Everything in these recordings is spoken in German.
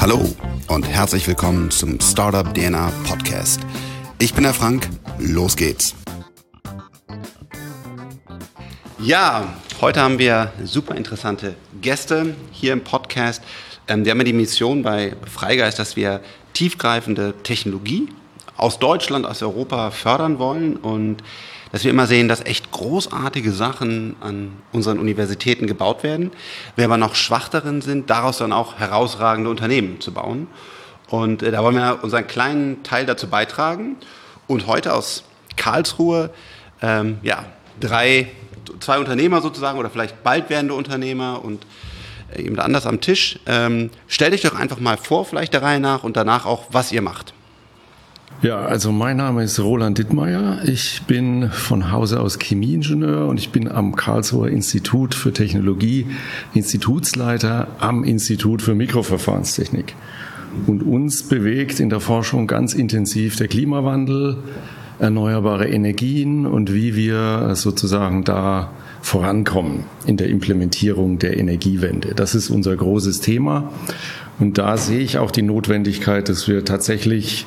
Hallo und herzlich willkommen zum Startup DNA Podcast. Ich bin der Frank, los geht's. Ja, heute haben wir super interessante Gäste hier im Podcast. Ähm, wir haben ja die Mission bei Freigeist, dass wir tiefgreifende Technologie aus Deutschland, aus Europa fördern wollen und dass wir immer sehen, dass echt großartige Sachen an unseren Universitäten gebaut werden. Wir aber noch schwach darin sind, daraus dann auch herausragende Unternehmen zu bauen. Und äh, da wollen wir unseren kleinen Teil dazu beitragen. Und heute aus Karlsruhe, ähm, ja, drei, zwei Unternehmer sozusagen oder vielleicht bald werdende Unternehmer und äh, eben anders am Tisch. Ähm, stellt euch doch einfach mal vor, vielleicht der Reihe nach und danach auch, was ihr macht. Ja, also mein Name ist Roland Dittmeier. Ich bin von Hause aus Chemieingenieur und ich bin am Karlsruher Institut für Technologie Institutsleiter am Institut für Mikroverfahrenstechnik. Und uns bewegt in der Forschung ganz intensiv der Klimawandel, erneuerbare Energien und wie wir sozusagen da vorankommen in der Implementierung der Energiewende. Das ist unser großes Thema. Und da sehe ich auch die Notwendigkeit, dass wir tatsächlich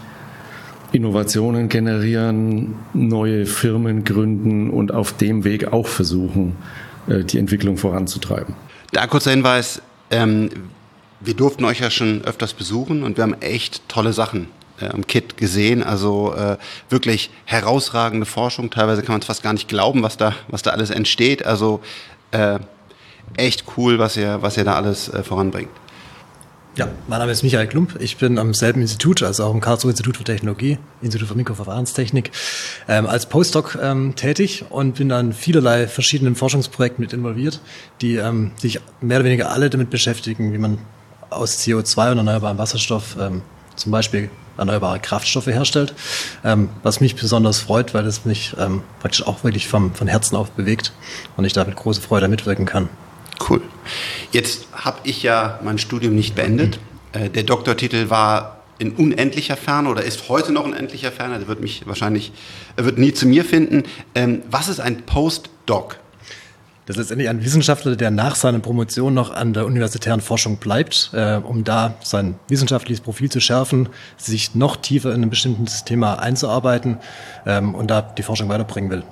Innovationen generieren, neue Firmen gründen und auf dem Weg auch versuchen, äh, die Entwicklung voranzutreiben. Da kurzer Hinweis, ähm, wir durften euch ja schon öfters besuchen und wir haben echt tolle Sachen äh, am Kit gesehen. Also äh, wirklich herausragende Forschung. Teilweise kann man es fast gar nicht glauben, was da, was da alles entsteht. Also äh, echt cool, was ihr, was ihr da alles äh, voranbringt. Ja, mein Name ist Michael Klump. Ich bin am selben Institut, also auch im Karlsruhe Institut für Technologie, Institut für Mikroverfahrenstechnik, ähm, als Postdoc ähm, tätig und bin an vielerlei verschiedenen Forschungsprojekten mit involviert, die ähm, sich mehr oder weniger alle damit beschäftigen, wie man aus CO2 und erneuerbarem Wasserstoff ähm, zum Beispiel erneuerbare Kraftstoffe herstellt, ähm, was mich besonders freut, weil es mich ähm, praktisch auch wirklich vom, von Herzen auf bewegt und ich da mit großer Freude mitwirken kann. Cool. Jetzt habe ich ja mein Studium nicht beendet. Mhm. der Doktortitel war in unendlicher Ferne oder ist heute noch in unendlicher Ferne. Der wird mich wahrscheinlich, er wird nie zu mir finden. Ähm, was ist ein Postdoc? Das ist letztendlich ein Wissenschaftler, der nach seiner Promotion noch an der universitären Forschung bleibt, äh, um da sein wissenschaftliches Profil zu schärfen, sich noch tiefer in ein bestimmtes Thema einzuarbeiten ähm, und da die Forschung weiterbringen will.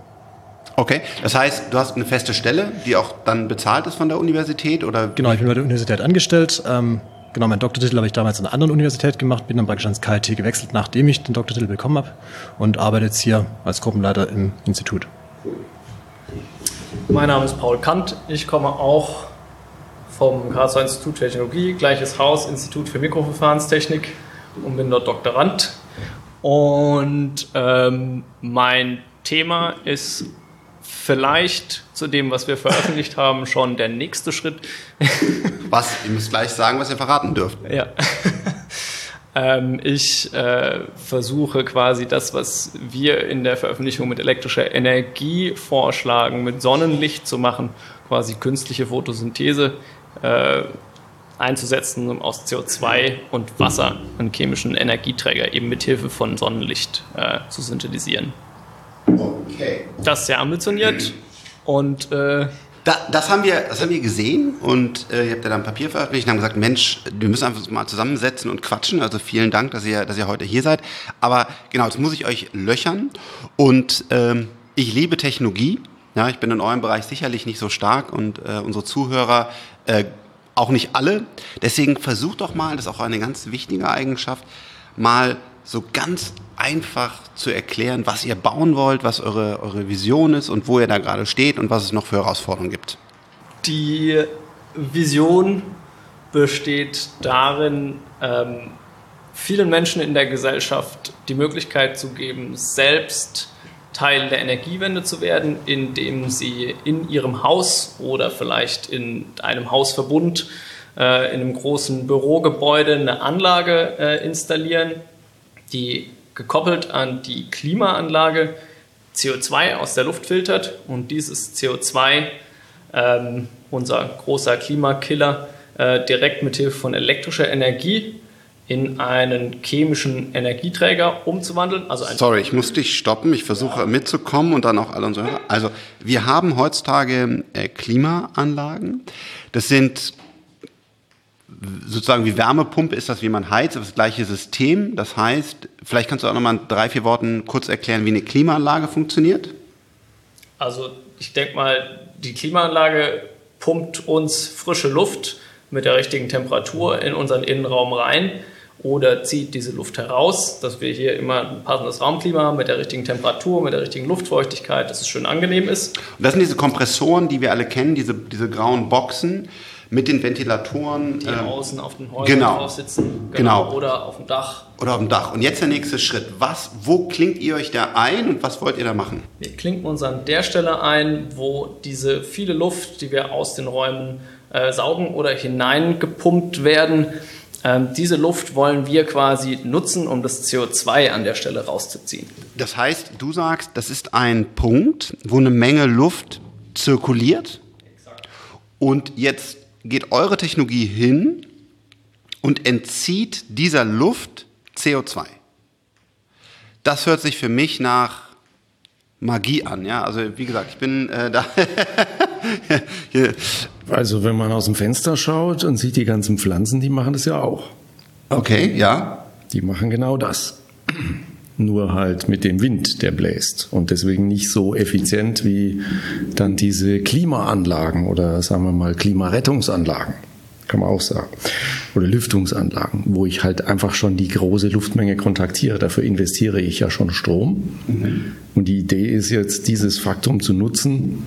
Okay, das heißt, du hast eine feste Stelle, die auch dann bezahlt ist von der Universität oder? Genau, ich bin bei der Universität angestellt. Ähm, genau, meinen Doktortitel habe ich damals an einer anderen Universität gemacht, bin dann praktisch ans KIT gewechselt, nachdem ich den Doktortitel bekommen habe und arbeite jetzt hier als Gruppenleiter im Institut. Mein Name ist Paul Kant. Ich komme auch vom Karlsruher Institut für Technologie, gleiches Haus, Institut für Mikroverfahrenstechnik und bin dort Doktorand. Und ähm, mein Thema ist vielleicht zu dem, was wir veröffentlicht haben, schon der nächste Schritt. Was? Ihr müsst gleich sagen, was ihr verraten dürft. Ja. ähm, ich äh, versuche quasi das, was wir in der Veröffentlichung mit elektrischer Energie vorschlagen, mit Sonnenlicht zu machen, quasi künstliche Photosynthese äh, einzusetzen, um aus CO2 und Wasser einen chemischen Energieträger eben mit Hilfe von Sonnenlicht äh, zu synthetisieren. Okay. Das ist sehr ambitioniert und äh, da, das, haben wir, das haben wir gesehen und äh, ihr habt ja da ein Papier veröffentlicht und haben gesagt, Mensch, wir müssen einfach mal zusammensetzen und quatschen. Also vielen Dank, dass ihr, dass ihr heute hier seid. Aber genau, jetzt muss ich euch löchern und ähm, ich liebe Technologie. Ja, ich bin in eurem Bereich sicherlich nicht so stark und äh, unsere Zuhörer äh, auch nicht alle. Deswegen versucht doch mal, das ist auch eine ganz wichtige Eigenschaft, mal so ganz einfach zu erklären, was ihr bauen wollt, was eure, eure Vision ist und wo ihr da gerade steht und was es noch für Herausforderungen gibt? Die Vision besteht darin, ähm, vielen Menschen in der Gesellschaft die Möglichkeit zu geben, selbst Teil der Energiewende zu werden, indem sie in ihrem Haus oder vielleicht in einem Hausverbund äh, in einem großen Bürogebäude eine Anlage äh, installieren, die gekoppelt an die Klimaanlage CO2 aus der Luft filtert und dieses CO2, ähm, unser großer Klimakiller, äh, direkt mit Hilfe von elektrischer Energie in einen chemischen Energieträger umzuwandeln. Also Sorry, ich muss dich stoppen. Ich versuche ja. mitzukommen und dann auch alle unsere Hörer. Also wir haben heutzutage äh, Klimaanlagen. Das sind sozusagen wie Wärmepumpe ist das, wie man heizt, das gleiche System. Das heißt, vielleicht kannst du auch nochmal in drei, vier Worten kurz erklären, wie eine Klimaanlage funktioniert. Also ich denke mal, die Klimaanlage pumpt uns frische Luft mit der richtigen Temperatur in unseren Innenraum rein oder zieht diese Luft heraus, dass wir hier immer ein passendes Raumklima haben mit der richtigen Temperatur, mit der richtigen Luftfeuchtigkeit, dass es schön angenehm ist. Und das sind diese Kompressoren, die wir alle kennen, diese, diese grauen Boxen mit den Ventilatoren. Die äh, außen auf den Häusern genau, drauf sitzen. Genau. genau. Oder auf dem Dach. Oder auf dem Dach. Und jetzt der nächste Schritt. Was, wo klingt ihr euch da ein und was wollt ihr da machen? Wir klinken uns an der Stelle ein, wo diese viele Luft, die wir aus den Räumen äh, saugen oder hineingepumpt werden, ähm, diese Luft wollen wir quasi nutzen, um das CO2 an der Stelle rauszuziehen. Das heißt, du sagst, das ist ein Punkt, wo eine Menge Luft zirkuliert. Und jetzt geht eure Technologie hin und entzieht dieser Luft CO2. Das hört sich für mich nach Magie an, ja. Also wie gesagt, ich bin äh, da. also wenn man aus dem Fenster schaut und sieht die ganzen Pflanzen, die machen das ja auch. Okay, ja. Die machen genau das. Nur halt mit dem Wind, der bläst. Und deswegen nicht so effizient wie dann diese Klimaanlagen oder sagen wir mal Klimarettungsanlagen kann man auch sagen. Oder Lüftungsanlagen, wo ich halt einfach schon die große Luftmenge kontaktiere. Dafür investiere ich ja schon Strom. Mhm. Und die Idee ist jetzt, dieses Faktum zu nutzen,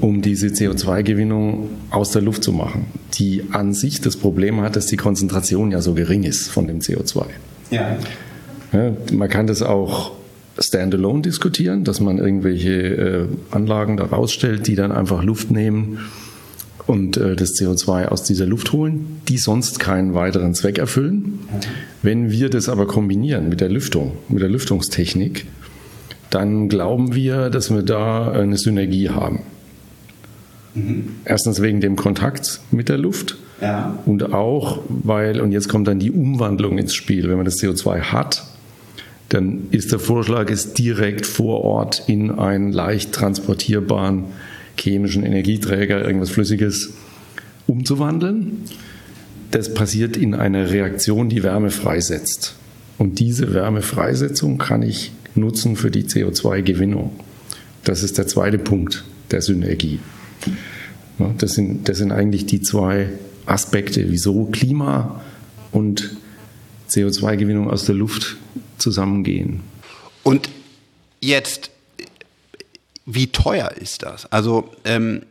um diese CO2-Gewinnung aus der Luft zu machen, die an sich das Problem hat, dass die Konzentration ja so gering ist von dem CO2. Ja. Ja man kann das auch standalone diskutieren, dass man irgendwelche äh, Anlagen da rausstellt, die dann einfach Luft nehmen und äh, das CO2 aus dieser Luft holen, die sonst keinen weiteren Zweck erfüllen. Wenn wir das aber kombinieren mit der Lüftung, mit der Lüftungstechnik, dann glauben wir, dass wir da eine Synergie haben. Mhm. Erstens wegen dem Kontakt mit der Luft ja. und auch, weil, und jetzt kommt dann die Umwandlung ins Spiel, wenn man das CO2 hat, dann ist der Vorschlag, es direkt vor Ort in einen leicht transportierbaren chemischen Energieträger, irgendwas Flüssiges umzuwandeln. Das passiert in einer Reaktion, die Wärme freisetzt. Und diese Wärmefreisetzung kann ich nutzen für die CO2-Gewinnung. Das ist der zweite Punkt der Synergie. Das sind, das sind eigentlich die zwei Aspekte, wieso Klima und CO2-Gewinnung aus der Luft zusammengehen. Und jetzt wie teuer ist das? Also, ähm,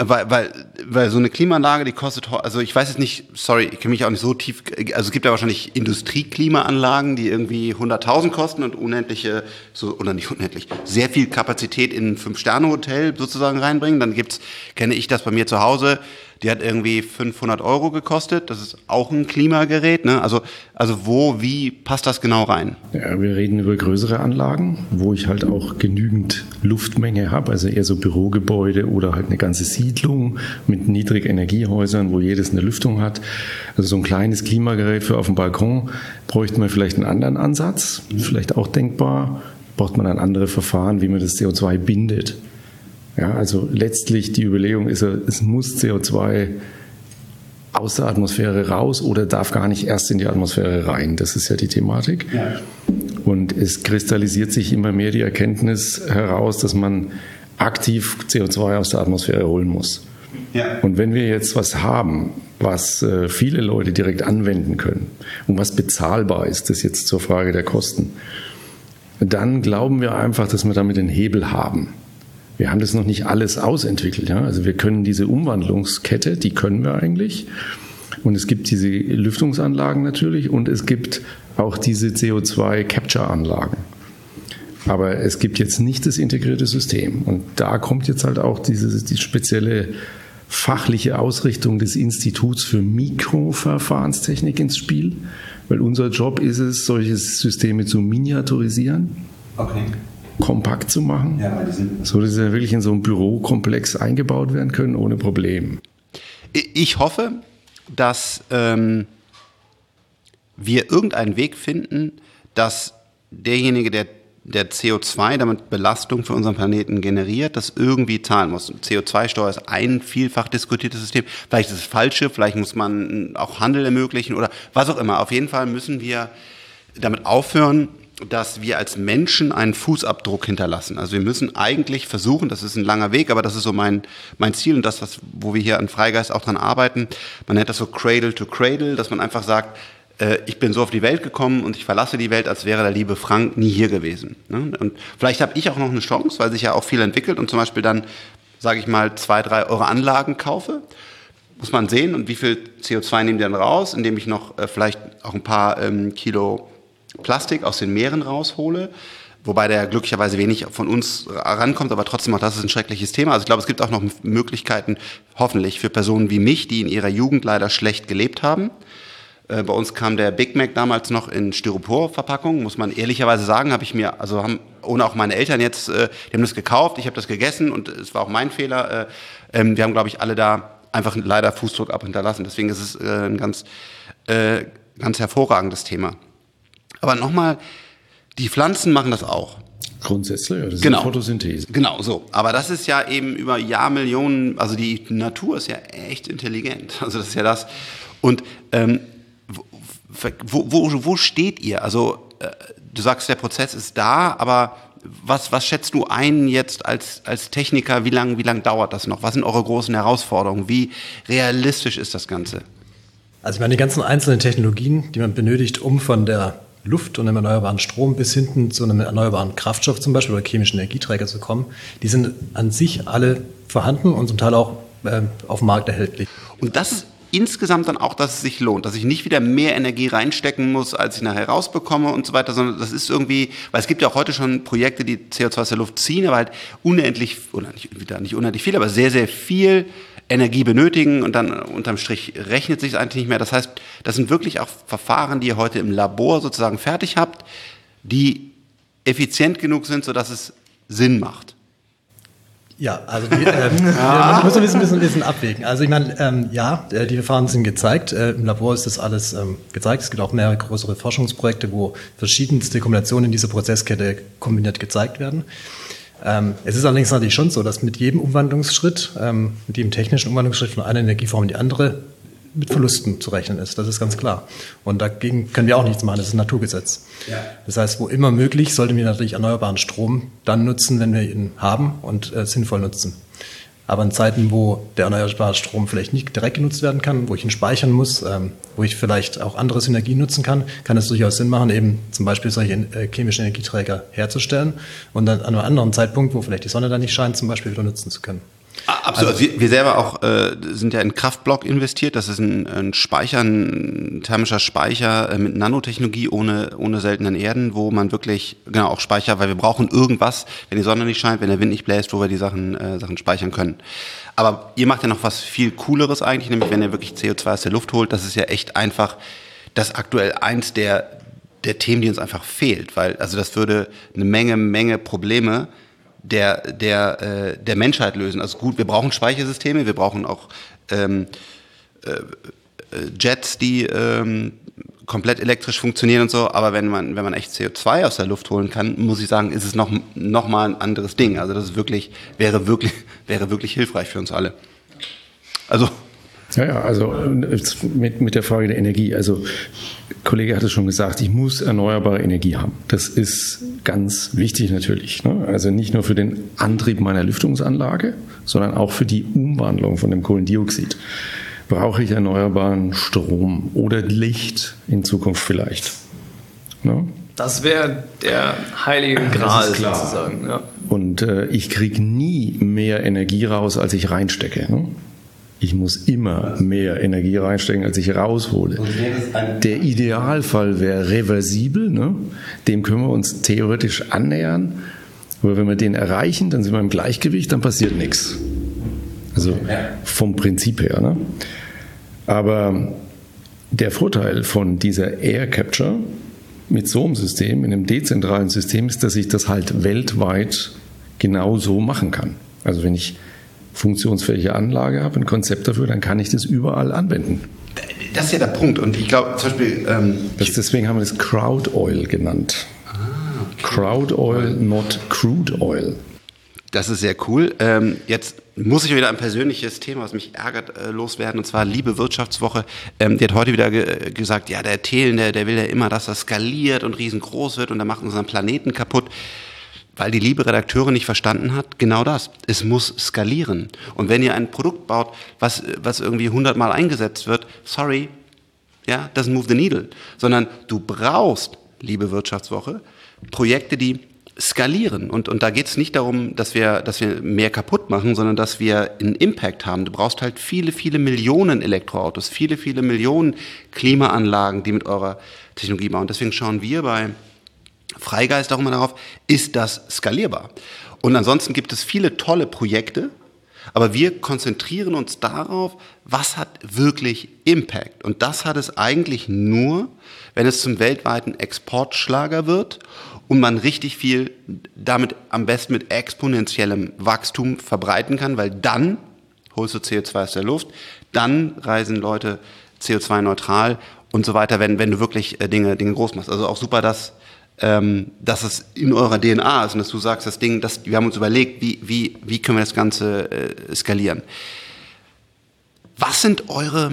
weil, weil, weil so eine Klimaanlage, die kostet, also ich weiß jetzt nicht, sorry, ich kenne mich auch nicht so tief, also es gibt ja wahrscheinlich Industrieklimaanlagen, die irgendwie 100.000 kosten und unendliche, so, oder nicht unendlich, sehr viel Kapazität in ein Fünf-Sterne-Hotel sozusagen reinbringen. Dann gibt's, kenne ich das bei mir zu Hause, die hat irgendwie 500 Euro gekostet. Das ist auch ein Klimagerät. Ne? Also, also wo, wie passt das genau rein? Ja, wir reden über größere Anlagen, wo ich halt auch genügend Luftmenge habe. Also eher so Bürogebäude oder halt eine ganze Siedlung mit Niedrigenergiehäusern, wo jedes eine Lüftung hat. Also so ein kleines Klimagerät für auf dem Balkon bräuchte man vielleicht einen anderen Ansatz. Vielleicht auch denkbar. Braucht man dann andere Verfahren, wie man das CO2 bindet. Ja, also letztlich die Überlegung ist, es muss CO2 aus der Atmosphäre raus oder darf gar nicht erst in die Atmosphäre rein. Das ist ja die Thematik. Ja. Und es kristallisiert sich immer mehr die Erkenntnis heraus, dass man aktiv CO2 aus der Atmosphäre holen muss. Ja. Und wenn wir jetzt was haben, was äh, viele Leute direkt anwenden können und was bezahlbar ist, das ist jetzt zur Frage der Kosten, dann glauben wir einfach, dass wir damit den Hebel haben. Wir haben das noch nicht alles ausentwickelt. Ja? Also wir können diese Umwandlungskette, die können wir eigentlich. Und es gibt diese Lüftungsanlagen natürlich und es gibt auch diese CO2-Capture-Anlagen. Aber es gibt jetzt nicht das integrierte System. Und da kommt jetzt halt auch diese die spezielle fachliche Ausrichtung des Instituts für Mikroverfahrenstechnik ins Spiel. Weil unser Job ist es, solche Systeme zu miniaturisieren. Okay kompakt zu machen, ja, so dass sie wirklich in so einem Bürokomplex eingebaut werden können ohne Problem. Ich hoffe, dass ähm, wir irgendeinen Weg finden, dass derjenige, der der CO2 damit Belastung für unseren Planeten generiert, das irgendwie zahlen muss. CO2-Steuer ist ein vielfach diskutiertes System. Vielleicht ist es falsche, vielleicht muss man auch Handel ermöglichen oder was auch immer. Auf jeden Fall müssen wir damit aufhören, dass wir als Menschen einen Fußabdruck hinterlassen. Also wir müssen eigentlich versuchen, das ist ein langer Weg, aber das ist so mein, mein Ziel und das, was, wo wir hier an Freigeist auch dran arbeiten. Man nennt das so Cradle to Cradle, dass man einfach sagt, äh, ich bin so auf die Welt gekommen und ich verlasse die Welt, als wäre der liebe Frank nie hier gewesen. Ne? Und vielleicht habe ich auch noch eine Chance, weil sich ja auch viel entwickelt und zum Beispiel dann, sage ich mal, zwei, drei Euro Anlagen kaufe. Muss man sehen und wie viel CO2 nehmen die dann raus, indem ich noch äh, vielleicht auch ein paar ähm, Kilo Plastik aus den Meeren raushole wobei der glücklicherweise wenig von uns rankommt, aber trotzdem auch das ist ein schreckliches Thema. Also ich glaube, es gibt auch noch Möglichkeiten, hoffentlich für Personen wie mich, die in ihrer Jugend leider schlecht gelebt haben, äh, bei uns kam der Big Mac damals noch in Styropor-Verpackung, muss man ehrlicherweise sagen, habe ich mir, also haben, ohne auch meine Eltern jetzt, äh, die haben das gekauft, ich habe das gegessen und es war auch mein Fehler. Äh, ähm, wir haben, glaube ich, alle da einfach leider Fußdruck abhinterlassen. Deswegen ist es ein ganz, ganz hervorragendes Thema. Aber nochmal, die Pflanzen machen das auch. Grundsätzlich, ja, das genau. ist Photosynthese. Genau, so. Aber das ist ja eben über Jahrmillionen, also die Natur ist ja echt intelligent. Also das ist ja das. Und ähm, wo, wo, wo steht ihr? Also äh, du sagst, der Prozess ist da, aber was, was schätzt du ein jetzt als, als Techniker? Wie lange wie lang dauert das noch? Was sind eure großen Herausforderungen? Wie realistisch ist das Ganze? Also ich meine, die ganzen einzelnen Technologien, die man benötigt, um von der Luft und einem erneuerbaren Strom bis hinten zu einem erneuerbaren Kraftstoff zum Beispiel oder chemischen Energieträger zu kommen, die sind an sich alle vorhanden und zum Teil auch äh, auf dem Markt erhältlich. Und das ist insgesamt dann auch, dass es sich lohnt, dass ich nicht wieder mehr Energie reinstecken muss, als ich nachher rausbekomme und so weiter, sondern das ist irgendwie, weil es gibt ja auch heute schon Projekte, die CO2 aus der Luft ziehen, aber halt unendlich, oder nicht, nicht unendlich viel, aber sehr, sehr viel Energie benötigen und dann unterm Strich rechnet sich es eigentlich nicht mehr. Das heißt, das sind wirklich auch Verfahren, die ihr heute im Labor sozusagen fertig habt, die effizient genug sind, sodass es Sinn macht. Ja, also die, ähm, ja. muss ein bisschen, bisschen, bisschen abwägen. Also ich meine, ähm, ja, äh, die Verfahren sind gezeigt. Äh, Im Labor ist das alles ähm, gezeigt. Es gibt auch mehrere größere Forschungsprojekte, wo verschiedenste Kombinationen in dieser Prozesskette kombiniert gezeigt werden. Ähm, es ist allerdings natürlich schon so, dass mit jedem Umwandlungsschritt, ähm, mit jedem technischen Umwandlungsschritt von einer Energieform in die andere mit Verlusten zu rechnen ist. Das ist ganz klar. Und dagegen können wir auch nichts machen. Das ist ein Naturgesetz. Ja. Das heißt, wo immer möglich, sollten wir natürlich erneuerbaren Strom dann nutzen, wenn wir ihn haben und äh, sinnvoll nutzen. Aber in Zeiten, wo der erneuerbare Strom vielleicht nicht direkt genutzt werden kann, wo ich ihn speichern muss, ähm, wo ich vielleicht auch andere Synergien nutzen kann, kann es durchaus Sinn machen, eben zum Beispiel solche äh, chemischen Energieträger herzustellen und dann an einem anderen Zeitpunkt, wo vielleicht die Sonne dann nicht scheint, zum Beispiel wieder nutzen zu können. Ah, absolut. Also, wir, wir selber auch äh, sind ja in Kraftblock investiert. Das ist ein, ein Speicher, ein thermischer Speicher äh, mit Nanotechnologie ohne, ohne seltenen Erden, wo man wirklich, genau, auch Speicher, weil wir brauchen irgendwas, wenn die Sonne nicht scheint, wenn der Wind nicht bläst, wo wir die Sachen, äh, Sachen speichern können. Aber ihr macht ja noch was viel Cooleres eigentlich, nämlich wenn ihr wirklich CO2 aus der Luft holt. Das ist ja echt einfach das aktuell eins der, der Themen, die uns einfach fehlt. Weil, also das würde eine Menge, Menge Probleme der, der, äh, der Menschheit lösen. Also gut, wir brauchen Speichersysteme, wir brauchen auch ähm, äh, äh, Jets, die ähm, komplett elektrisch funktionieren und so, aber wenn man, wenn man echt CO2 aus der Luft holen kann, muss ich sagen, ist es noch, noch mal ein anderes Ding. Also das ist wirklich, wäre wirklich, wäre wirklich hilfreich für uns alle. Also ja, ja, also mit, mit der Frage der Energie. Also, Kollege hat es schon gesagt, ich muss erneuerbare Energie haben. Das ist ganz wichtig natürlich. Ne? Also nicht nur für den Antrieb meiner Lüftungsanlage, sondern auch für die Umwandlung von dem Kohlendioxid. Brauche ich erneuerbaren Strom oder Licht in Zukunft vielleicht? Ne? Das wäre der heilige Gral sozusagen. Ja. Und äh, ich kriege nie mehr Energie raus, als ich reinstecke. Ne? Ich muss immer mehr Energie reinstecken, als ich raushole. Der Idealfall wäre reversibel, ne? dem können wir uns theoretisch annähern. Aber wenn wir den erreichen, dann sind wir im Gleichgewicht, dann passiert nichts. Also vom Prinzip her. Ne? Aber der Vorteil von dieser Air Capture mit so einem System, in einem dezentralen System, ist, dass ich das halt weltweit genau so machen kann. Also wenn ich funktionsfähige Anlage habe, ein Konzept dafür, dann kann ich das überall anwenden. das ist ja der Punkt. Und ich glaube zum Beispiel. Ähm, das, deswegen haben wir das Crowd Oil genannt. Ah, okay. Crowd Oil, not Crude Oil. Das ist sehr cool. Ähm, jetzt muss ich wieder ein persönliches Thema, was mich ärgert, äh, loswerden. Und zwar Liebe Wirtschaftswoche. Ähm, die hat heute wieder ge gesagt, ja, der Thelen, der, der will ja immer, dass das skaliert und riesengroß wird und der macht unseren Planeten kaputt. Weil die liebe Redakteurin nicht verstanden hat, genau das. Es muss skalieren. Und wenn ihr ein Produkt baut, was, was irgendwie hundertmal eingesetzt wird, sorry, ja, doesn't move the needle. Sondern du brauchst, liebe Wirtschaftswoche, Projekte, die skalieren. Und, und da geht es nicht darum, dass wir, dass wir mehr kaputt machen, sondern dass wir einen Impact haben. Du brauchst halt viele, viele Millionen Elektroautos, viele, viele Millionen Klimaanlagen, die mit eurer Technologie bauen. Deswegen schauen wir bei Freigeist auch immer darauf, ist das skalierbar? Und ansonsten gibt es viele tolle Projekte, aber wir konzentrieren uns darauf, was hat wirklich Impact. Und das hat es eigentlich nur, wenn es zum weltweiten Exportschlager wird und man richtig viel damit am besten mit exponentiellem Wachstum verbreiten kann, weil dann holst du CO2 aus der Luft, dann reisen Leute CO2-neutral und so weiter, wenn, wenn du wirklich äh, Dinge, Dinge groß machst. Also auch super, dass, ähm, dass es in eurer DNA ist und dass du sagst, das Ding, das, wir haben uns überlegt, wie, wie, wie können wir das Ganze äh, skalieren. Was sind eure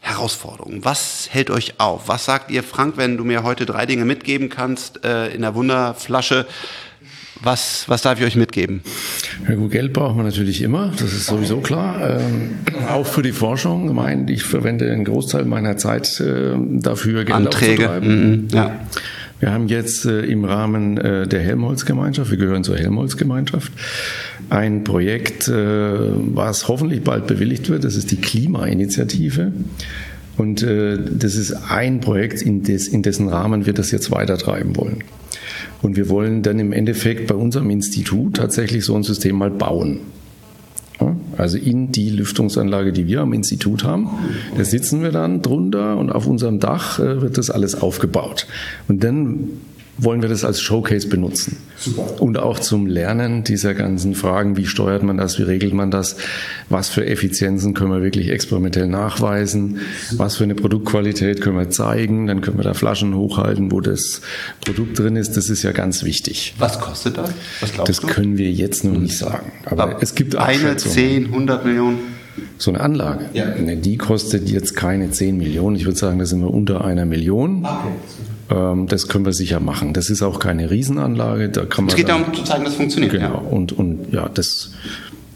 Herausforderungen? Was hält euch auf? Was sagt ihr, Frank, wenn du mir heute drei Dinge mitgeben kannst äh, in der Wunderflasche? Was, was darf ich euch mitgeben? Ja, gut, Geld braucht man natürlich immer, das ist sowieso klar. Ähm, auch für die Forschung. Ich, meine, ich verwende einen Großteil meiner Zeit äh, dafür, Geld Anträge. aufzutreiben. Mm -mm, ja. Wir haben jetzt äh, im Rahmen äh, der Helmholtz-Gemeinschaft, wir gehören zur Helmholtz-Gemeinschaft, ein Projekt, äh, was hoffentlich bald bewilligt wird. Das ist die Klimainitiative. Und das ist ein Projekt, in, des, in dessen Rahmen wir das jetzt weitertreiben wollen. Und wir wollen dann im Endeffekt bei unserem Institut tatsächlich so ein System mal bauen. Also in die Lüftungsanlage, die wir am Institut haben, da sitzen wir dann drunter und auf unserem Dach äh, wird das alles aufgebaut. Und dann wollen wir das als Showcase benutzen. Super. Und auch zum Lernen dieser ganzen Fragen, wie steuert man das, wie regelt man das, was für Effizienzen können wir wirklich experimentell nachweisen, was für eine Produktqualität können wir zeigen, dann können wir da Flaschen hochhalten, wo das Produkt drin ist, das ist ja ganz wichtig. Was kostet das? Was glaubst das du? können wir jetzt noch nicht sagen. Aber, Aber es gibt eine, 10, 100 Millionen so eine Anlage. Ja. Die kostet jetzt keine 10 Millionen. Ich würde sagen, da sind wir unter einer Million. Okay. Ähm, das können wir sicher machen. Das ist auch keine Riesenanlage. Da kann man es geht darum zu zeigen, dass es funktioniert. Genau. Ja. Und, und ja, das.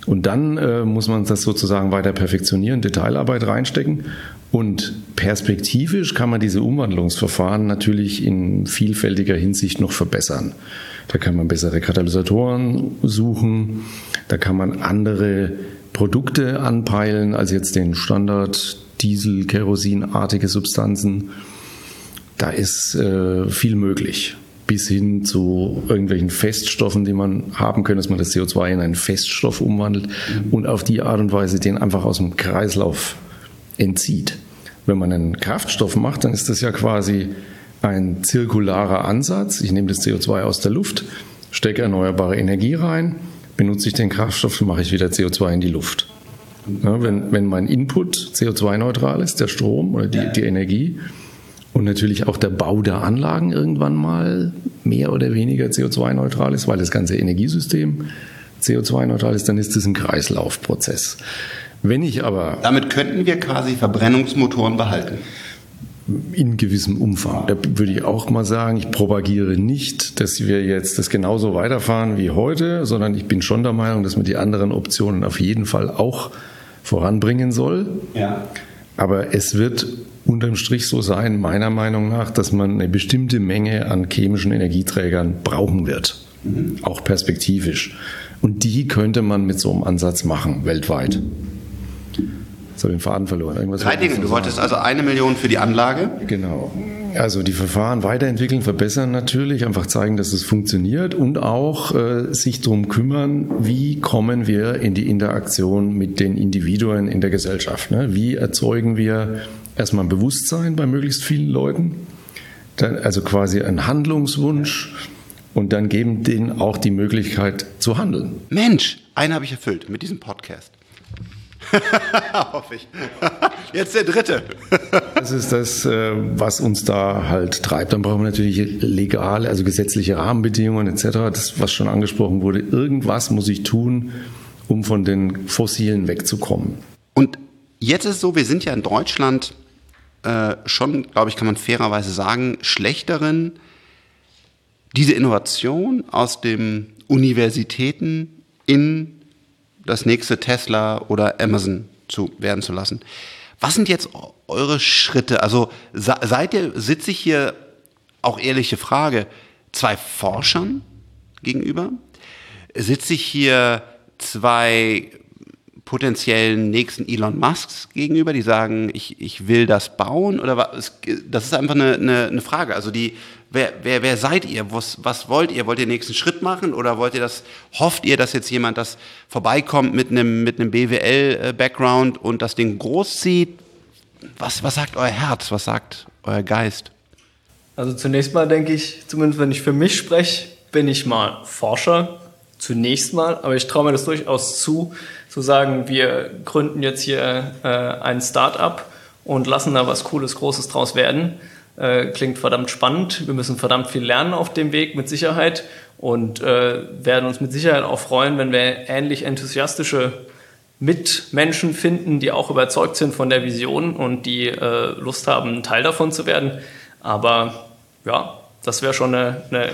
Und dann äh, muss man das sozusagen weiter perfektionieren, Detailarbeit reinstecken. Und perspektivisch kann man diese Umwandlungsverfahren natürlich in vielfältiger Hinsicht noch verbessern. Da kann man bessere Katalysatoren suchen, da kann man andere Produkte anpeilen als jetzt den Standard Diesel, Kerosinartige Substanzen da ist äh, viel möglich. Bis hin zu irgendwelchen Feststoffen, die man haben könnte, dass man das CO2 in einen Feststoff umwandelt mhm. und auf die Art und Weise den einfach aus dem Kreislauf entzieht. Wenn man einen Kraftstoff macht, dann ist das ja quasi ein zirkularer Ansatz. Ich nehme das CO2 aus der Luft, stecke erneuerbare Energie rein, benutze ich den Kraftstoff, mache ich wieder CO2 in die Luft. Ja, wenn, wenn mein Input CO2-neutral ist, der Strom oder die, die Energie, und natürlich auch der Bau der Anlagen irgendwann mal mehr oder weniger CO2-neutral ist, weil das ganze Energiesystem CO2-neutral ist, dann ist das ein Kreislaufprozess. Wenn ich aber. Damit könnten wir quasi Verbrennungsmotoren behalten. In gewissem Umfang. Da würde ich auch mal sagen, ich propagiere nicht, dass wir jetzt das genauso weiterfahren wie heute, sondern ich bin schon der Meinung, dass man die anderen Optionen auf jeden Fall auch voranbringen soll. Ja. Aber es wird unterm Strich so sein, meiner Meinung nach, dass man eine bestimmte Menge an chemischen Energieträgern brauchen wird. Mhm. Auch perspektivisch. Und die könnte man mit so einem Ansatz machen, weltweit. Jetzt habe ich den Faden verloren. Irgendwas Drei Dinge. Du wolltest also eine Million für die Anlage? Genau. Also die Verfahren weiterentwickeln, verbessern natürlich, einfach zeigen, dass es funktioniert und auch äh, sich darum kümmern, wie kommen wir in die Interaktion mit den Individuen in der Gesellschaft. Ne? Wie erzeugen wir erstmal ein Bewusstsein bei möglichst vielen Leuten, dann also quasi ein Handlungswunsch und dann geben denen auch die Möglichkeit zu handeln. Mensch, einen habe ich erfüllt mit diesem Podcast. Hoffe ich. Jetzt der dritte. das ist das, äh, was uns da halt treibt. Dann brauchen wir natürlich legale, also gesetzliche Rahmenbedingungen etc. Das, was schon angesprochen wurde. Irgendwas muss ich tun, um von den Fossilen wegzukommen. Und jetzt ist es so, wir sind ja in Deutschland äh, schon, glaube ich, kann man fairerweise sagen, schlechteren, diese Innovation aus den Universitäten in das nächste Tesla oder Amazon zu werden zu lassen. Was sind jetzt eure Schritte? Also seid ihr, sitze ich hier, auch ehrliche Frage, zwei Forschern gegenüber? Sitze ich hier zwei potenziellen nächsten Elon Musks gegenüber, die sagen, ich, ich will das bauen? Oder was? Das ist einfach eine, eine, eine Frage. Also die, wer, wer, wer seid ihr? Was, was wollt ihr? Wollt ihr den nächsten Schritt machen? Oder wollt ihr das, hofft ihr, dass jetzt jemand das vorbeikommt mit einem, mit einem BWL-Background und das Ding großzieht? Was, was sagt euer Herz? Was sagt euer Geist? Also zunächst mal denke ich, zumindest wenn ich für mich spreche, bin ich mal Forscher, zunächst mal, aber ich traue mir das durchaus zu, zu sagen, wir gründen jetzt hier äh, ein Start-up und lassen da was Cooles, Großes draus werden. Äh, klingt verdammt spannend. Wir müssen verdammt viel lernen auf dem Weg, mit Sicherheit. Und äh, werden uns mit Sicherheit auch freuen, wenn wir ähnlich enthusiastische Mitmenschen finden, die auch überzeugt sind von der Vision und die äh, Lust haben, Teil davon zu werden. Aber ja, das wäre schon eine, eine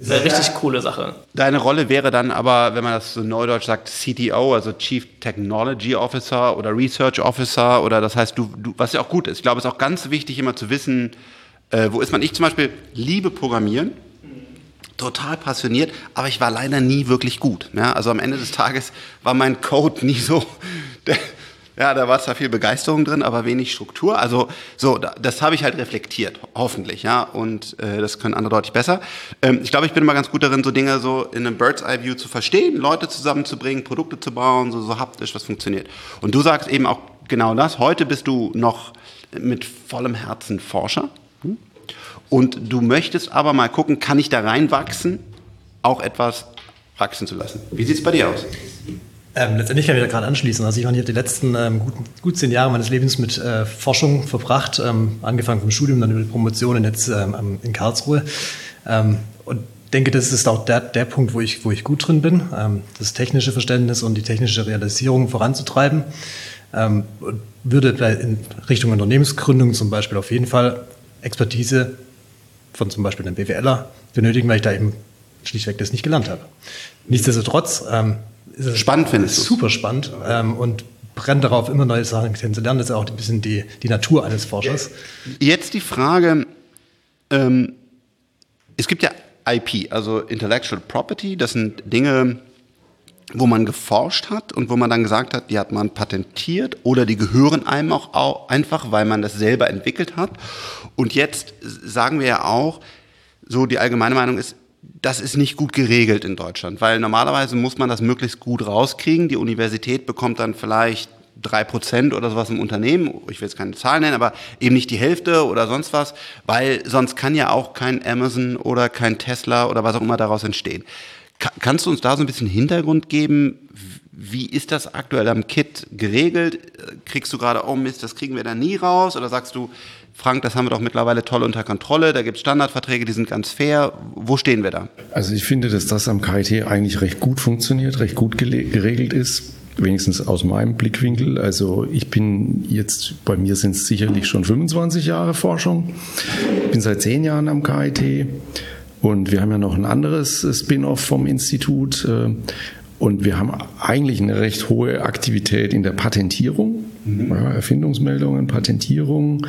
eine richtig coole Sache. Deine Rolle wäre dann aber, wenn man das so neudeutsch sagt, CTO, also Chief Technology Officer oder Research Officer oder das heißt, du, du was ja auch gut ist. Ich glaube, es ist auch ganz wichtig, immer zu wissen, äh, wo ist man. Ich zum Beispiel liebe Programmieren, total passioniert, aber ich war leider nie wirklich gut. Ja? Also am Ende des Tages war mein Code nie so, ja, da war zwar viel Begeisterung drin, aber wenig Struktur. Also so, das habe ich halt reflektiert, hoffentlich, ja. Und äh, das können andere deutlich besser. Ähm, ich glaube, ich bin immer ganz gut darin, so Dinge so in einem Bird's Eye View zu verstehen, Leute zusammenzubringen, Produkte zu bauen, so, so haptisch, was funktioniert. Und du sagst eben auch genau das. Heute bist du noch mit vollem Herzen Forscher. Hm? Und du möchtest aber mal gucken, kann ich da reinwachsen, auch etwas wachsen zu lassen. Wie sieht es bei dir aus? Ähm, letztendlich kann ich da gerade anschließen. Also ich habe die letzten ähm, gut, gut, zehn Jahre meines Lebens mit äh, Forschung verbracht, ähm, angefangen vom Studium, dann über die Promotion und jetzt ähm, in Karlsruhe. Ähm, und denke, das ist auch der, der Punkt, wo ich, wo ich gut drin bin, ähm, das technische Verständnis und die technische Realisierung voranzutreiben. und würde in Richtung Unternehmensgründung zum Beispiel auf jeden Fall Expertise von zum Beispiel einem BWLer benötigen, weil ich da eben schlichtweg das nicht gelernt habe. Nichtsdestotrotz spannend findest du? Super spannend ähm, und brennt darauf, immer neue Sachen kennenzulernen. Das ist auch ein bisschen die, die Natur eines Forschers. Jetzt die Frage, ähm, es gibt ja IP, also Intellectual Property, das sind Dinge, wo man geforscht hat und wo man dann gesagt hat, die hat man patentiert oder die gehören einem auch einfach, weil man das selber entwickelt hat. Und jetzt sagen wir ja auch, so die allgemeine Meinung ist, das ist nicht gut geregelt in Deutschland, weil normalerweise muss man das möglichst gut rauskriegen. Die Universität bekommt dann vielleicht drei Prozent oder sowas im Unternehmen. Ich will jetzt keine Zahlen nennen, aber eben nicht die Hälfte oder sonst was, weil sonst kann ja auch kein Amazon oder kein Tesla oder was auch immer daraus entstehen. Kannst du uns da so ein bisschen Hintergrund geben? Wie ist das aktuell am Kit geregelt? Kriegst du gerade, oh Mist, das kriegen wir da nie raus? Oder sagst du, Frank, das haben wir doch mittlerweile toll unter Kontrolle, da gibt es Standardverträge, die sind ganz fair. Wo stehen wir da? Also ich finde, dass das am KIT eigentlich recht gut funktioniert, recht gut geregelt ist wenigstens aus meinem Blickwinkel. Also ich bin jetzt, bei mir sind es sicherlich schon 25 Jahre Forschung. Ich bin seit zehn Jahren am KIT und wir haben ja noch ein anderes Spin-off vom Institut. Äh, und wir haben eigentlich eine recht hohe Aktivität in der Patentierung, mhm. Erfindungsmeldungen, Patentierung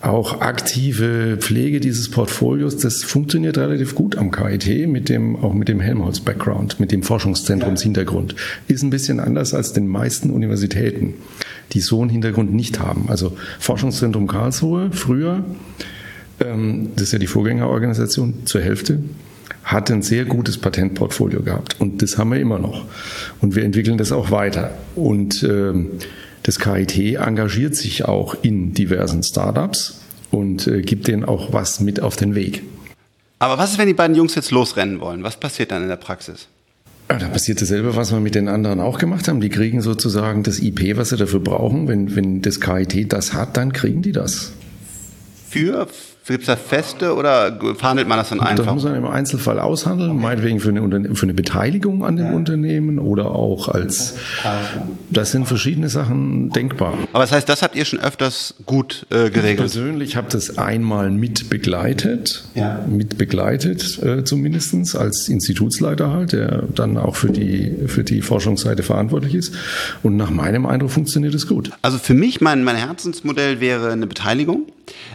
auch aktive Pflege dieses Portfolios, das funktioniert relativ gut am KIT mit dem, auch mit dem Helmholtz-Background, mit dem Forschungszentrumshintergrund. Ist ein bisschen anders als den meisten Universitäten, die so einen Hintergrund nicht haben. Also Forschungszentrum Karlsruhe früher, ähm, das ist ja die Vorgängerorganisation zur Hälfte, hat ein sehr gutes Patentportfolio gehabt. Und das haben wir immer noch. Und wir entwickeln das auch weiter. Und ähm, das KIT engagiert sich auch in diversen Startups und äh, gibt denen auch was mit auf den Weg. Aber was ist, wenn die beiden Jungs jetzt losrennen wollen? Was passiert dann in der Praxis? Ja, da passiert dasselbe, was wir mit den anderen auch gemacht haben. Die kriegen sozusagen das IP, was sie dafür brauchen. Wenn, wenn das KIT das hat, dann kriegen die das. Für Gibt es da Feste oder verhandelt man das dann einfach? Das muss man im Einzelfall aushandeln, okay. meinetwegen für eine, für eine Beteiligung an dem ja. Unternehmen oder auch als. Das sind verschiedene Sachen denkbar. Aber das heißt, das habt ihr schon öfters gut äh, geregelt? Ich persönlich habe das einmal mit begleitet, ja. mit begleitet äh, zumindest als Institutsleiter halt, der dann auch für die, für die Forschungsseite verantwortlich ist. Und nach meinem Eindruck funktioniert es gut. Also für mich, mein, mein Herzensmodell wäre eine Beteiligung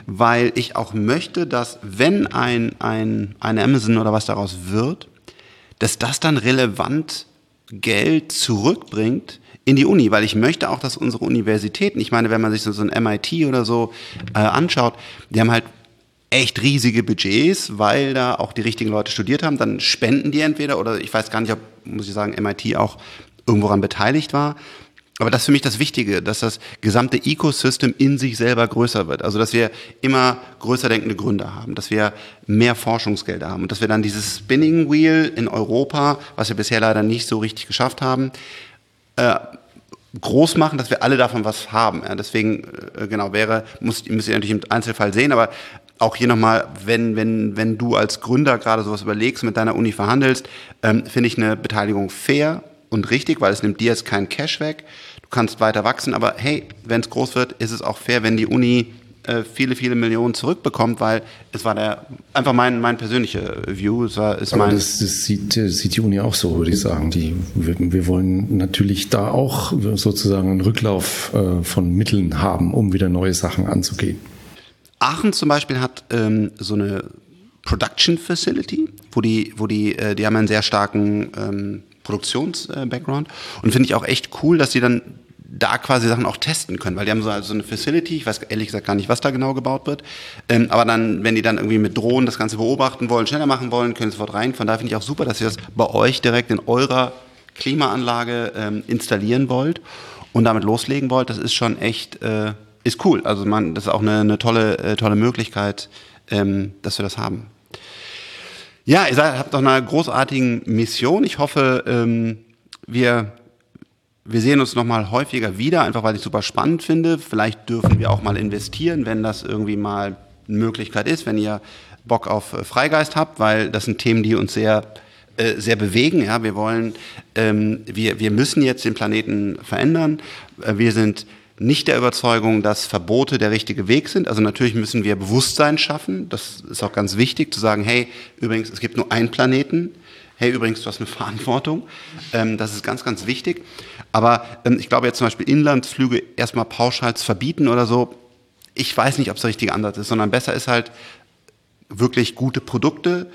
weil ich auch möchte, dass wenn ein, ein, ein Amazon oder was daraus wird, dass das dann relevant Geld zurückbringt in die Uni, weil ich möchte auch, dass unsere Universitäten, ich meine, wenn man sich so, so ein MIT oder so äh, anschaut, die haben halt echt riesige Budgets, weil da auch die richtigen Leute studiert haben, dann spenden die entweder oder ich weiß gar nicht, ob, muss ich sagen, MIT auch irgendwo daran beteiligt war. Aber das ist für mich das Wichtige, dass das gesamte Ecosystem in sich selber größer wird. Also, dass wir immer größer denkende Gründer haben, dass wir mehr Forschungsgelder haben und dass wir dann dieses Spinning Wheel in Europa, was wir bisher leider nicht so richtig geschafft haben, äh, groß machen, dass wir alle davon was haben. Ja, deswegen, äh, genau, wäre, muss, müsst ihr natürlich im Einzelfall sehen, aber auch hier nochmal, wenn, wenn, wenn du als Gründer gerade sowas überlegst, mit deiner Uni verhandelst, ähm, finde ich eine Beteiligung fair und richtig, weil es nimmt dir jetzt keinen Cash weg. Du kannst weiter wachsen, aber hey, wenn es groß wird, ist es auch fair, wenn die Uni äh, viele, viele Millionen zurückbekommt, weil es war der einfach mein, mein persönlicher View. Es war, ist Aber mein das, das sieht, sieht die Uni auch so, würde ich sagen. Die, wir, wir wollen natürlich da auch sozusagen einen Rücklauf äh, von Mitteln haben, um wieder neue Sachen anzugehen. Aachen zum Beispiel hat ähm, so eine Production Facility, wo die, wo die, äh, die haben einen sehr starken ähm, Produktions-Background. Und finde ich auch echt cool, dass sie dann da quasi Sachen auch testen können, weil die haben so also eine Facility, ich weiß ehrlich gesagt gar nicht, was da genau gebaut wird, ähm, aber dann, wenn die dann irgendwie mit Drohnen das Ganze beobachten wollen, schneller machen wollen, können sie sofort rein. Von daher finde ich auch super, dass ihr das bei euch direkt in eurer Klimaanlage ähm, installieren wollt und damit loslegen wollt. Das ist schon echt, äh, ist cool. Also man, das ist auch eine, eine tolle, äh, tolle Möglichkeit, ähm, dass wir das haben. Ja, ihr seid, habt doch eine großartige Mission. Ich hoffe, ähm, wir, wir sehen uns noch mal häufiger wieder, einfach weil ich super spannend finde. Vielleicht dürfen wir auch mal investieren, wenn das irgendwie mal eine Möglichkeit ist, wenn ihr Bock auf äh, Freigeist habt, weil das sind Themen, die uns sehr äh, sehr bewegen. Ja, wir wollen, ähm, wir, wir müssen jetzt den Planeten verändern. Äh, wir sind nicht der Überzeugung, dass Verbote der richtige Weg sind. Also natürlich müssen wir Bewusstsein schaffen. Das ist auch ganz wichtig zu sagen, hey, übrigens, es gibt nur einen Planeten. Hey, übrigens, du hast eine Verantwortung. Ähm, das ist ganz, ganz wichtig. Aber ähm, ich glaube jetzt zum Beispiel Inlandsflüge erstmal pauschal zu verbieten oder so, ich weiß nicht, ob es der richtige Ansatz ist, sondern besser ist halt wirklich gute Produkte,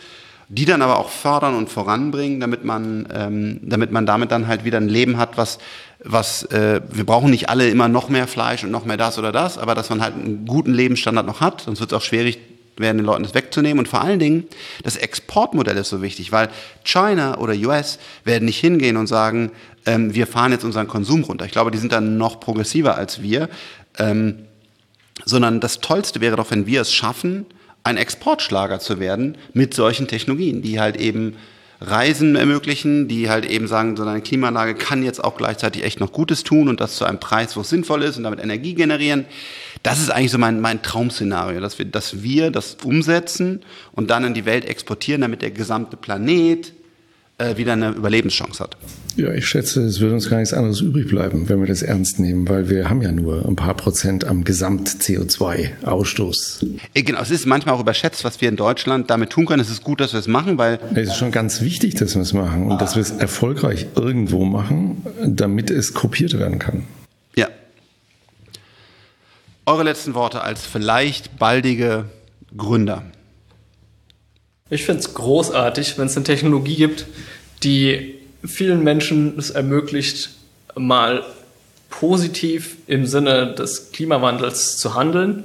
die dann aber auch fördern und voranbringen, damit man, ähm, damit man damit dann halt wieder ein Leben hat, was, was äh, wir brauchen nicht alle immer noch mehr Fleisch und noch mehr das oder das, aber dass man halt einen guten Lebensstandard noch hat, sonst wird es auch schwierig werden, den Leuten das wegzunehmen. Und vor allen Dingen, das Exportmodell ist so wichtig, weil China oder US werden nicht hingehen und sagen, ähm, wir fahren jetzt unseren Konsum runter. Ich glaube, die sind dann noch progressiver als wir. Ähm, sondern das Tollste wäre doch, wenn wir es schaffen, ein Exportschlager zu werden mit solchen Technologien, die halt eben Reisen ermöglichen, die halt eben sagen, so eine Klimaanlage kann jetzt auch gleichzeitig echt noch Gutes tun und das zu einem Preis, wo es sinnvoll ist und damit Energie generieren. Das ist eigentlich so mein, mein Traumszenario, dass wir, dass wir das umsetzen und dann in die Welt exportieren, damit der gesamte Planet äh, wieder eine Überlebenschance hat. Ja, ich schätze, es wird uns gar nichts anderes übrig bleiben, wenn wir das ernst nehmen, weil wir haben ja nur ein paar Prozent am Gesamt-CO2-Ausstoß. Äh, genau, es ist manchmal auch überschätzt, was wir in Deutschland damit tun können. Es ist gut, dass wir es machen, weil... Es ist schon ganz wichtig, dass wir es machen und ah. dass wir es erfolgreich irgendwo machen, damit es kopiert werden kann. Ja. Eure letzten Worte als vielleicht baldige Gründer. Ich finde es großartig, wenn es eine Technologie gibt, die vielen Menschen es ermöglicht, mal positiv im Sinne des Klimawandels zu handeln,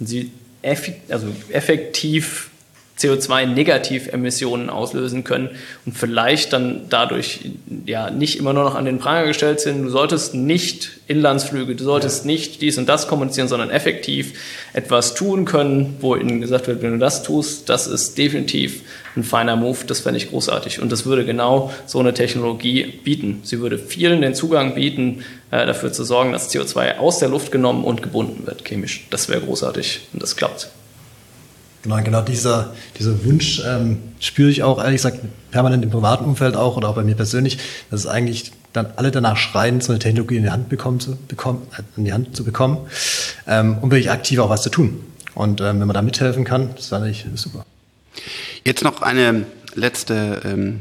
sie effektiv, also effektiv CO2-Negativemissionen auslösen können und vielleicht dann dadurch ja nicht immer nur noch an den Pranger gestellt sind. Du solltest nicht Inlandsflüge, du solltest ja. nicht dies und das kommunizieren, sondern effektiv etwas tun können, wo ihnen gesagt wird, wenn du das tust, das ist definitiv ein feiner Move, das fände ich großartig. Und das würde genau so eine Technologie bieten. Sie würde vielen den Zugang bieten, äh, dafür zu sorgen, dass CO2 aus der Luft genommen und gebunden wird, chemisch. Das wäre großartig und das klappt. Genau, genau dieser, dieser Wunsch ähm, spüre ich auch, ehrlich gesagt, permanent im privaten Umfeld auch oder auch bei mir persönlich, dass es eigentlich dann alle danach schreien, so eine Technologie in die Hand bekommen zu bekommen, äh, in die Hand zu bekommen, ähm, um wirklich aktiv auch was zu tun. Und ähm, wenn man da mithelfen kann, das ist natürlich super. Jetzt noch eine letzte ähm,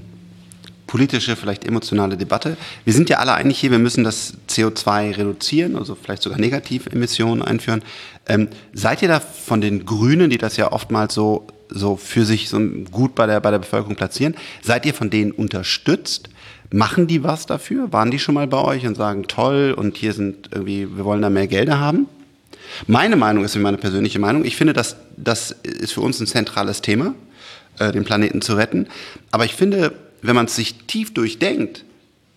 politische, vielleicht emotionale Debatte. Wir sind ja alle einig hier, wir müssen das CO2 reduzieren, also vielleicht sogar Negativemissionen einführen. Ähm, seid ihr da von den Grünen, die das ja oftmals so, so für sich so gut bei der, bei der Bevölkerung platzieren, seid ihr von denen unterstützt? Machen die was dafür? Waren die schon mal bei euch und sagen, toll, und hier sind irgendwie, wir wollen da mehr Gelder haben? Meine Meinung ist meine persönliche Meinung. Ich finde, dass das ist für uns ein zentrales Thema, äh, den Planeten zu retten. Aber ich finde, wenn man es sich tief durchdenkt,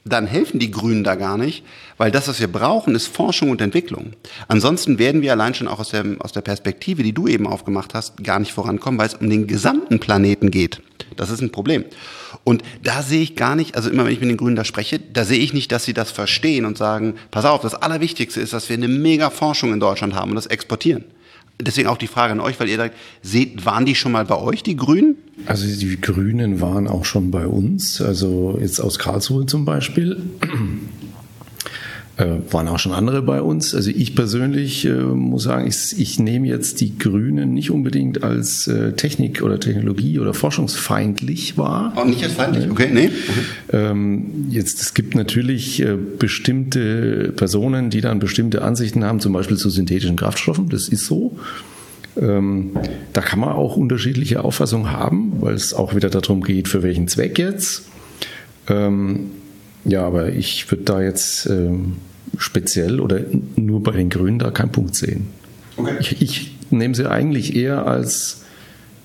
dann helfen die Grünen da gar nicht, weil das, was wir brauchen, ist Forschung und Entwicklung. Ansonsten werden wir allein schon auch aus der, aus der Perspektive, die du eben aufgemacht hast, gar nicht vorankommen, weil es um den gesamten Planeten geht. Das ist ein Problem. Und da sehe ich gar nicht, also immer wenn ich mit den Grünen da spreche, da sehe ich nicht, dass sie das verstehen und sagen, pass auf, das Allerwichtigste ist, dass wir eine mega Forschung in Deutschland haben und das exportieren. Deswegen auch die Frage an euch, weil ihr sagt, seht, waren die schon mal bei euch, die Grünen? Also die Grünen waren auch schon bei uns, also jetzt aus Karlsruhe zum Beispiel. Äh, waren auch schon andere bei uns. Also ich persönlich äh, muss sagen, ich, ich nehme jetzt die Grünen nicht unbedingt als äh, Technik oder Technologie oder forschungsfeindlich wahr. Auch nicht als feindlich, okay, nee. Okay. Ähm, jetzt, es gibt natürlich äh, bestimmte Personen, die dann bestimmte Ansichten haben, zum Beispiel zu synthetischen Kraftstoffen. Das ist so. Ähm, da kann man auch unterschiedliche Auffassungen haben, weil es auch wieder darum geht, für welchen Zweck jetzt. Ähm, ja, aber ich würde da jetzt ähm, speziell oder nur bei den Grünen da keinen Punkt sehen. Okay. Ich, ich nehme sie eigentlich eher als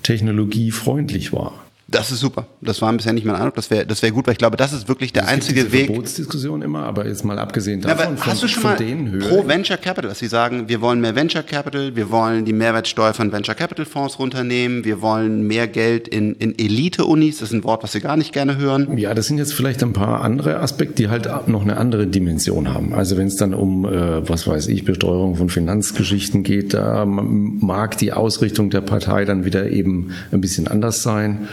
technologiefreundlich wahr. Das ist super. Das war bisher nicht mein Eindruck. Das wäre das wär gut, weil ich glaube, das ist wirklich der es einzige gibt diese Weg. Verbotsdiskussion immer, aber jetzt mal abgesehen davon, ja, hast du schon von mal pro Venture Capital, dass sie sagen, wir wollen mehr Venture Capital, wir wollen die Mehrwertsteuer von Venture Capital Fonds runternehmen, wir wollen mehr Geld in, in Elite-Unis. Das ist ein Wort, was wir gar nicht gerne hören. Ja, das sind jetzt vielleicht ein paar andere Aspekte, die halt noch eine andere Dimension haben. Also wenn es dann um, äh, was weiß ich, Besteuerung von Finanzgeschichten geht, da mag die Ausrichtung der Partei dann wieder eben ein bisschen anders sein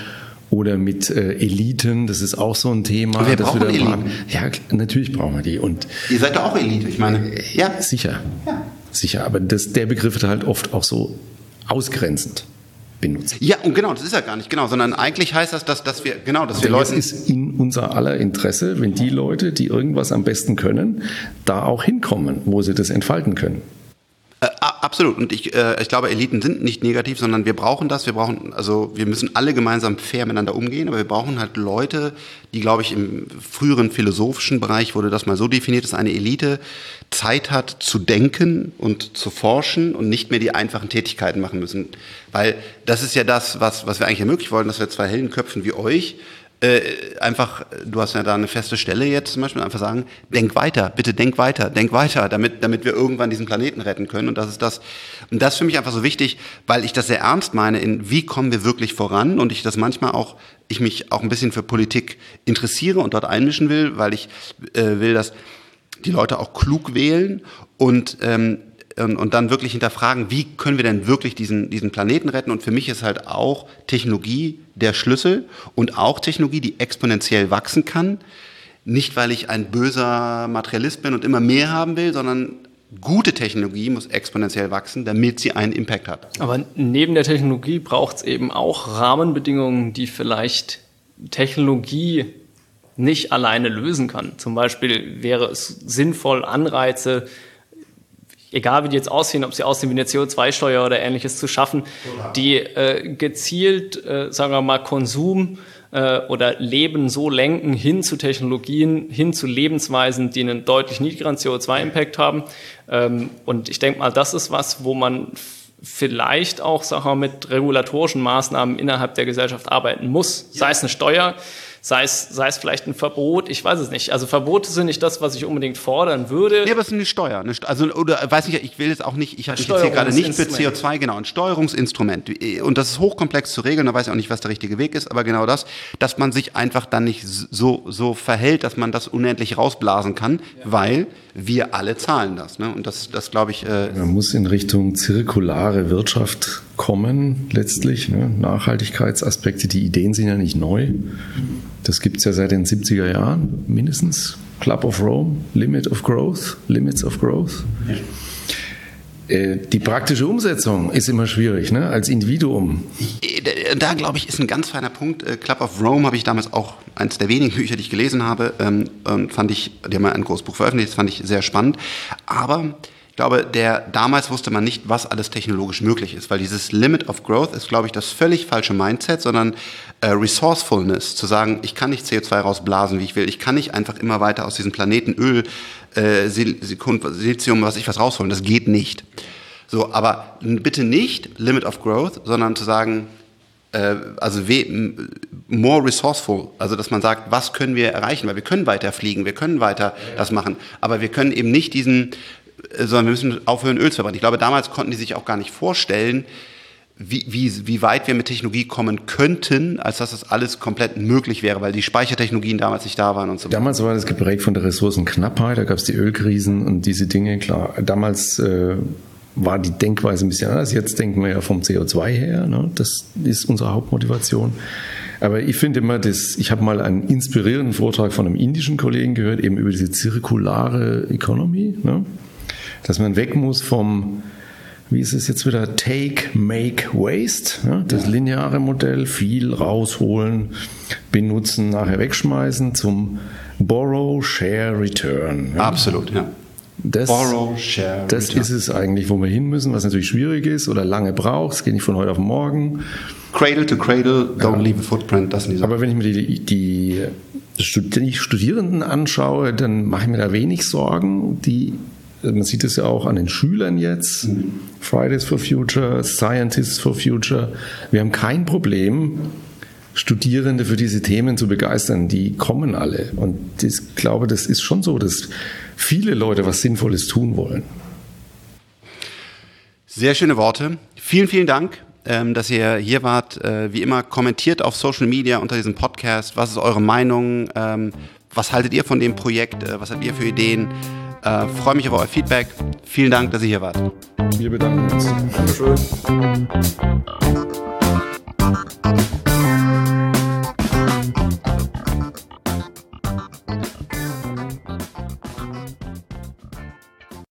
oder mit äh, Eliten, das ist auch so ein Thema. Und wir brauchen Eliten. Mal, ja, natürlich brauchen wir die. Und Ihr seid doch auch Elite, ich meine. Äh, ja. Sicher. Ja. Sicher, aber das, der Begriff wird halt oft auch so ausgrenzend benutzt. Ja, und genau, das ist ja gar nicht genau, sondern eigentlich heißt das, dass, dass wir, genau, dass wir Leute. Es ist in unser aller Interesse, wenn die Leute, die irgendwas am besten können, da auch hinkommen, wo sie das entfalten können. Äh, absolut. Und ich, äh, ich glaube, Eliten sind nicht negativ, sondern wir brauchen das. Wir brauchen, also wir müssen alle gemeinsam fair miteinander umgehen, aber wir brauchen halt Leute, die, glaube ich, im früheren philosophischen Bereich wurde das mal so definiert, dass eine Elite Zeit hat zu denken und zu forschen und nicht mehr die einfachen Tätigkeiten machen müssen. Weil das ist ja das, was, was wir eigentlich ermöglichen wollen, dass wir zwei hellen Köpfen wie euch äh, einfach, du hast ja da eine feste Stelle jetzt zum Beispiel, einfach sagen, denk weiter, bitte denk weiter, denk weiter, damit, damit wir irgendwann diesen Planeten retten können. Und das ist das, und das ist für mich einfach so wichtig, weil ich das sehr ernst meine, in wie kommen wir wirklich voran und ich das manchmal auch, ich mich auch ein bisschen für Politik interessiere und dort einmischen will, weil ich äh, will, dass die Leute auch klug wählen und ähm, und, und dann wirklich hinterfragen, wie können wir denn wirklich diesen, diesen Planeten retten? Und für mich ist halt auch Technologie der Schlüssel und auch Technologie, die exponentiell wachsen kann. Nicht, weil ich ein böser Materialist bin und immer mehr haben will, sondern gute Technologie muss exponentiell wachsen, damit sie einen Impact hat. Aber neben der Technologie braucht es eben auch Rahmenbedingungen, die vielleicht Technologie nicht alleine lösen kann. Zum Beispiel wäre es sinnvoll, Anreize egal wie die jetzt aussehen, ob sie aussehen wie eine CO2-Steuer oder ähnliches zu schaffen, die äh, gezielt, äh, sagen wir mal, Konsum äh, oder Leben so lenken hin zu Technologien, hin zu Lebensweisen, die einen deutlich niedrigeren CO2-Impact haben. Ähm, und ich denke mal, das ist was, wo man vielleicht auch sag mal, mit regulatorischen Maßnahmen innerhalb der Gesellschaft arbeiten muss, sei es eine Steuer, sei es, sei es vielleicht ein Verbot, ich weiß es nicht. Also Verbote sind nicht das, was ich unbedingt fordern würde. Nee, aber es ist eine Steuer. Eine St also, oder weiß nicht, ich will jetzt auch nicht, ich habe mich jetzt hier gerade nicht für CO2, genau, ein Steuerungsinstrument. Und das ist hochkomplex zu regeln, da weiß ich auch nicht, was der richtige Weg ist, aber genau das, dass man sich einfach dann nicht so, so verhält, dass man das unendlich rausblasen kann, ja. weil wir alle zahlen das. Ne? Und das, das glaube ich. Äh man muss in Richtung zirkulare Wirtschaft kommen, letztlich. Ne? Nachhaltigkeitsaspekte, die Ideen sind ja nicht neu. Das gibt es ja seit den 70er Jahren mindestens. Club of Rome, Limit of Growth, Limits of Growth. Äh, die praktische Umsetzung ist immer schwierig, ne? als Individuum. Äh, da, glaube ich, ist ein ganz feiner Punkt. Äh, Club of Rome habe ich damals auch, eines der wenigen Bücher, die ich gelesen habe, ähm, fand ich, die haben ein großes Buch veröffentlicht, das fand ich sehr spannend. Aber ich glaube, der, damals wusste man nicht, was alles technologisch möglich ist, weil dieses Limit of Growth ist, glaube ich, das völlig falsche Mindset, sondern äh, Resourcefulness, zu sagen, ich kann nicht CO2 rausblasen, wie ich will, ich kann nicht einfach immer weiter aus diesem Planeten Öl, äh, Silizium, was ich was rausholen, das geht nicht. So, aber bitte nicht Limit of Growth, sondern zu sagen, äh, also more resourceful, also dass man sagt, was können wir erreichen, weil wir können weiter fliegen, wir können weiter ja, das machen, aber wir können eben nicht diesen sondern wir müssen aufhören, Öl zu verbrennen. Ich glaube, damals konnten die sich auch gar nicht vorstellen, wie, wie, wie weit wir mit Technologie kommen könnten, als dass das alles komplett möglich wäre, weil die Speichertechnologien damals nicht da waren und so weiter. Damals war das geprägt von der Ressourcenknappheit, da gab es die Ölkrisen und diese Dinge, klar. Damals äh, war die Denkweise ein bisschen anders. Jetzt denken wir ja vom CO2 her, ne? das ist unsere Hauptmotivation. Aber ich finde immer, dass, ich habe mal einen inspirierenden Vortrag von einem indischen Kollegen gehört, eben über diese zirkulare Economy. Ne? Dass man weg muss vom, wie ist es jetzt wieder, Take, Make, Waste, ja, das lineare Modell, viel rausholen, benutzen, nachher wegschmeißen, zum Borrow, Share, Return. Ja. Absolut, ja. Das, Borrow, share, das return. ist es eigentlich, wo wir hin müssen, was natürlich schwierig ist oder lange braucht. Es geht nicht von heute auf morgen. Cradle to cradle, don't ja. leave a footprint, das nicht. Aber wenn ich mir die, die, die Studierenden anschaue, dann mache ich mir da wenig Sorgen. Die man sieht es ja auch an den Schülern jetzt, Fridays for Future, Scientists for Future. Wir haben kein Problem, Studierende für diese Themen zu begeistern. Die kommen alle. Und ich glaube, das ist schon so, dass viele Leute was Sinnvolles tun wollen. Sehr schöne Worte. Vielen, vielen Dank, ähm, dass ihr hier wart. Äh, wie immer, kommentiert auf Social Media unter diesem Podcast. Was ist eure Meinung? Ähm, was haltet ihr von dem Projekt? Äh, was habt ihr für Ideen? Äh, Freue mich auf euer Feedback. Vielen Dank, dass ihr hier wart. Wir bedanken uns. Dankeschön.